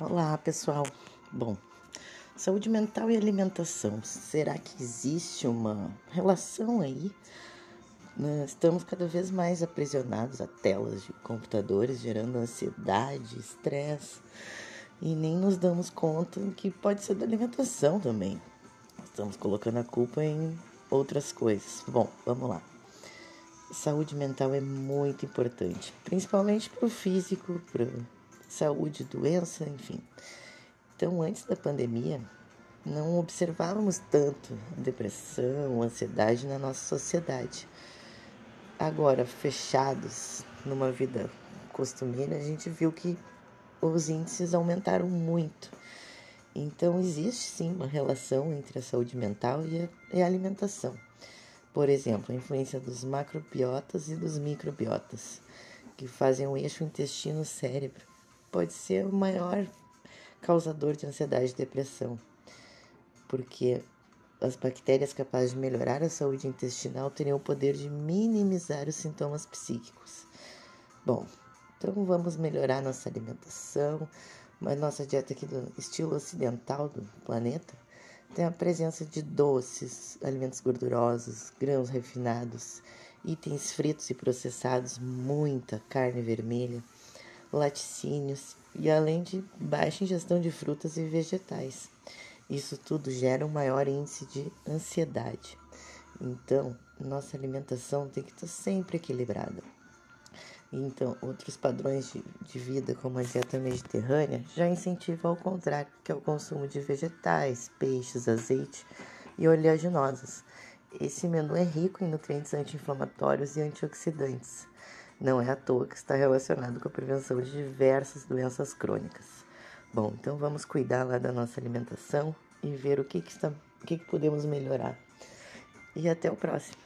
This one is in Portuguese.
Olá, pessoal. Bom, saúde mental e alimentação. Será que existe uma relação aí? Nós estamos cada vez mais aprisionados a telas de computadores, gerando ansiedade, estresse, e nem nos damos conta que pode ser da alimentação também. Estamos colocando a culpa em outras coisas. Bom, vamos lá. Saúde mental é muito importante, principalmente para o físico, para saúde, doença, enfim. Então, antes da pandemia, não observávamos tanto depressão, ansiedade na nossa sociedade. Agora, fechados numa vida costumeira, a gente viu que os índices aumentaram muito. Então, existe sim uma relação entre a saúde mental e a, alimentação. Por exemplo, a influência dos macrobiotas e dos microbiotas, que fazem o eixo intestino-cérebro pode ser o maior causador de ansiedade e depressão, porque as bactérias capazes de melhorar a saúde intestinal teriam o poder de minimizar os sintomas psíquicos. Bom, então vamos melhorar nossa alimentação, mas nossa dieta aqui do estilo ocidental do planeta tem a presença de doces, alimentos gordurosos, grãos refinados, itens fritos e processados, muita carne vermelha laticínios e além de baixa ingestão de frutas e vegetais. Isso tudo gera um maior índice de ansiedade. Então, nossa alimentação tem que estar sempre equilibrada. Então, outros padrões de, de vida, como a dieta mediterrânea, já incentivam ao contrário, que é o consumo de vegetais, peixes, azeite e oleaginosas. Esse menu é rico em nutrientes anti-inflamatórios e antioxidantes não é à toa que está relacionado com a prevenção de diversas doenças crônicas. Bom, então vamos cuidar lá da nossa alimentação e ver o que, que, está, o que, que podemos melhorar. E até o próximo.